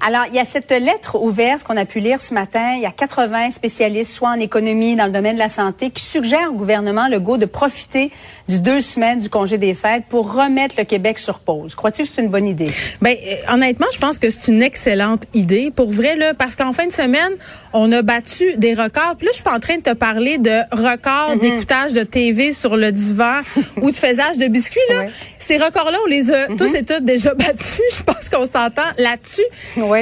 Alors, il y a cette lettre ouverte qu'on a pu lire ce matin. Il y a 80 spécialistes, soit en économie, dans le domaine de la santé, qui suggèrent au gouvernement Legault de profiter du deux semaines du congé des fêtes pour remettre le Québec sur pause. Crois-tu que c'est une bonne idée? Ben, euh, honnêtement, je pense que c'est une excellente idée. Pour vrai, là, parce qu'en fin de semaine, on a battu des records. Puis là, je suis pas en train de te parler de records Mhm. d'écoutage de TV sur le divan ou de faisage de biscuits, là. Ouais. Ces records-là, on les a tous et toutes déjà battus. Je pense qu'on s'entend là-dessus.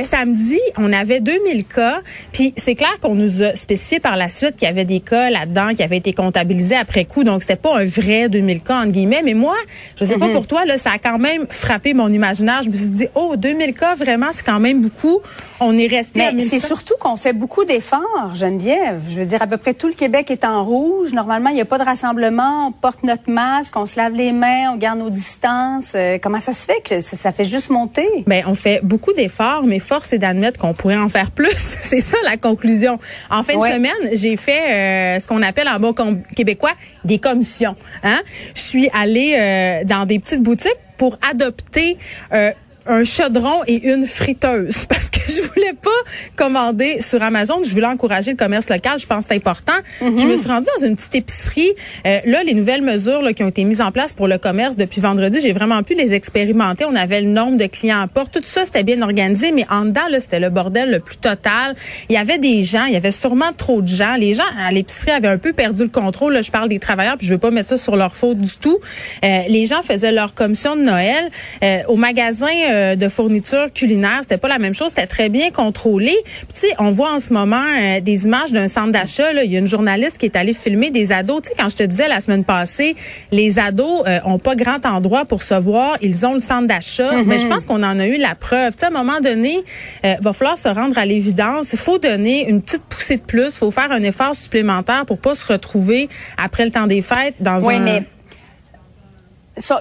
Samedi, on avait 2000 cas. Puis c'est clair qu'on nous a spécifié par la suite qu'il y avait des cas là-dedans qui avaient été comptabilisés après coup. Donc, c'était pas un vrai 2000 cas, entre guillemets. Mais moi, je sais Mhm. pas pour toi, là, ça a quand même frappé mon imaginaire. Je me suis dit, oh, 2000 cas, vraiment, c'est quand même beaucoup. On est resté Mais 1000 c'est surtout qu'on fait beaucoup d'efforts, Geneviève. Je veux dire, à peu près tout le Québec est en rouge. Normalement, il n'y a pas de rassemblement. On porte notre masque, on se lave les mains, on garde nos distances. Euh, comment ça se fait que ça, ça fait juste monter? Ben, on fait beaucoup d'efforts, mais force est d'admettre qu'on pourrait en faire plus. c'est ça la conclusion. En fin Ouais. de semaine, j'ai fait euh, ce qu'on appelle en bon québécois des commissions. Hein? Je suis allée euh, dans des petites boutiques pour adopter euh, un chaudron et une friteuse parce que je voulais pas commander sur Amazon. Je voulais encourager le commerce local. Je pense que c'est important. Je me suis rendue dans une petite épicerie. Euh, là, les nouvelles mesures là, qui ont été mises en place pour le commerce depuis vendredi, j'ai vraiment pu les expérimenter. On avait le nombre de clients à porte. Tout ça, c'était bien organisé, mais en dedans, c'était le bordel le plus total. Il y avait des gens, il y avait sûrement trop de gens. Les gens à l'épicerie avaient un peu perdu le contrôle. Là, je parle des travailleurs, puis je veux pas mettre ça sur leur faute du tout. Euh, les gens faisaient leur commission de Noël. Euh, au magasin euh, de fournitures culinaires, c'était pas la même chose. C'était très bien contrôlé. Puis, tu sais, on voit en ce moment euh, des images d'un centre d'achat. là. Il y a une journaliste qui est allée filmer des ados. Tu sais, quand je te disais la semaine passée, les ados euh, ont pas grand endroit pour se voir. Ils ont le centre d'achat. Mais je pense qu'on en a eu la preuve. Tu sais, à un moment donné, euh, va falloir se rendre à l'évidence. Il faut donner une petite poussée de plus. Il faut faire un effort supplémentaire pour pas se retrouver après le temps des fêtes dans Oui, un... mais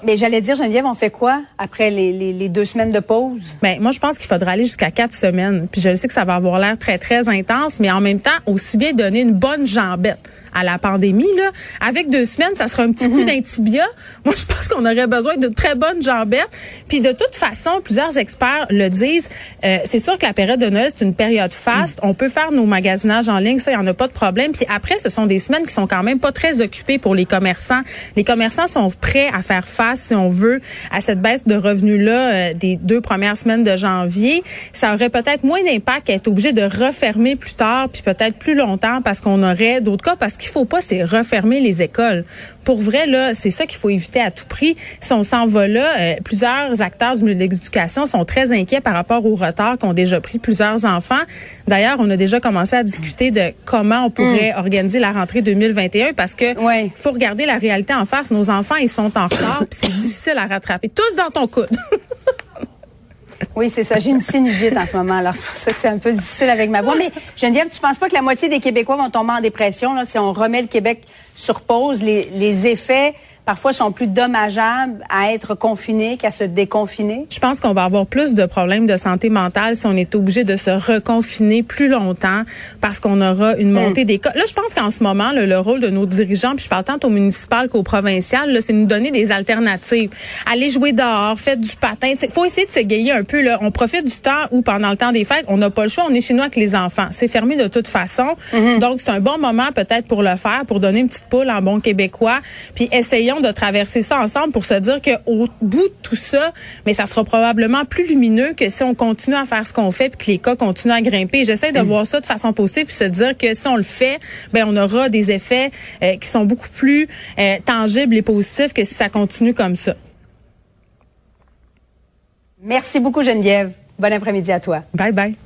mais j'allais dire, Geneviève, on fait quoi après les deux semaines de pause? Ben, moi, je pense qu'il faudra aller jusqu'à quatre semaines. Puis je sais que ça va avoir l'air très, très intense, mais en même temps, aussi bien donner une bonne jambette à la pandémie, là. Avec deux semaines, ça sera un petit coup d'intibia. Moi, je pense qu'on aurait besoin de très bonnes jambettes. Puis de toute façon, plusieurs experts le disent, euh, c'est sûr que la période de Noël, c'est une période faste. On peut faire nos magasinages en ligne, ça, il n'y en a pas de problème. Puis après, ce sont des semaines qui sont quand même pas très occupées pour les commerçants. Les commerçants sont prêts à faire face, si on veut, à cette baisse de revenus-là euh, des deux premières semaines de janvier. Ça aurait peut-être moins d'impact à être obligé de refermer plus tard, puis peut-être plus longtemps parce qu'on aurait d'autres cas. Parce qu'il faut pas, c'est refermer les écoles. Pour vrai, là, c'est ça qu'il faut éviter à tout prix. Si on s'en va là, euh, plusieurs acteurs du milieu de l'éducation sont très inquiets par rapport au retard qu'ont déjà pris plusieurs enfants. D'ailleurs, on a déjà commencé à discuter de comment on pourrait organiser la rentrée 2021 parce que Ouais. faut regarder la réalité en face. Nos enfants, ils sont en retard, c'est difficile à rattraper. Tous dans ton coude. Oui, c'est ça. J'ai une sinusite en ce moment, alors c'est pour ça que c'est un peu difficile avec ma voix. Mais Geneviève, tu penses pas que la moitié des Québécois vont tomber en dépression là, si on remet le Québec sur pause? Les, les effets, parfois, sont plus dommageables à être confiné qu'à se déconfiner? Je pense qu'on va avoir plus de problèmes de santé mentale si on est obligé de se reconfiner plus longtemps parce qu'on aura une montée des cas. Là, je pense qu'en ce moment, là, le rôle de nos dirigeants, puis je parle tant au municipal qu'au provincial, là, c'est nous donner des alternatives. Aller jouer dehors, faire du patin. Il faut essayer de s'égayer un peu. Là. On profite du temps où, pendant le temps des fêtes, on n'a pas le choix. On est chez nous avec les enfants. C'est fermé de toute façon. Donc, c'est un bon moment peut-être pour le faire, pour donner une petite poule en bon québécois. Puis essayons de traverser ça ensemble pour se dire qu'au bout de tout ça, mais ça sera probablement plus lumineux que si on continue à faire ce qu'on fait puis que les cas continuent à grimper. J'essaie de voir ça de façon positive puis se dire que si on le fait, ben on aura des effets euh, qui sont beaucoup plus euh, tangibles et positifs que si ça continue comme ça. Merci beaucoup, Geneviève. Bon après-midi à toi. Bye bye.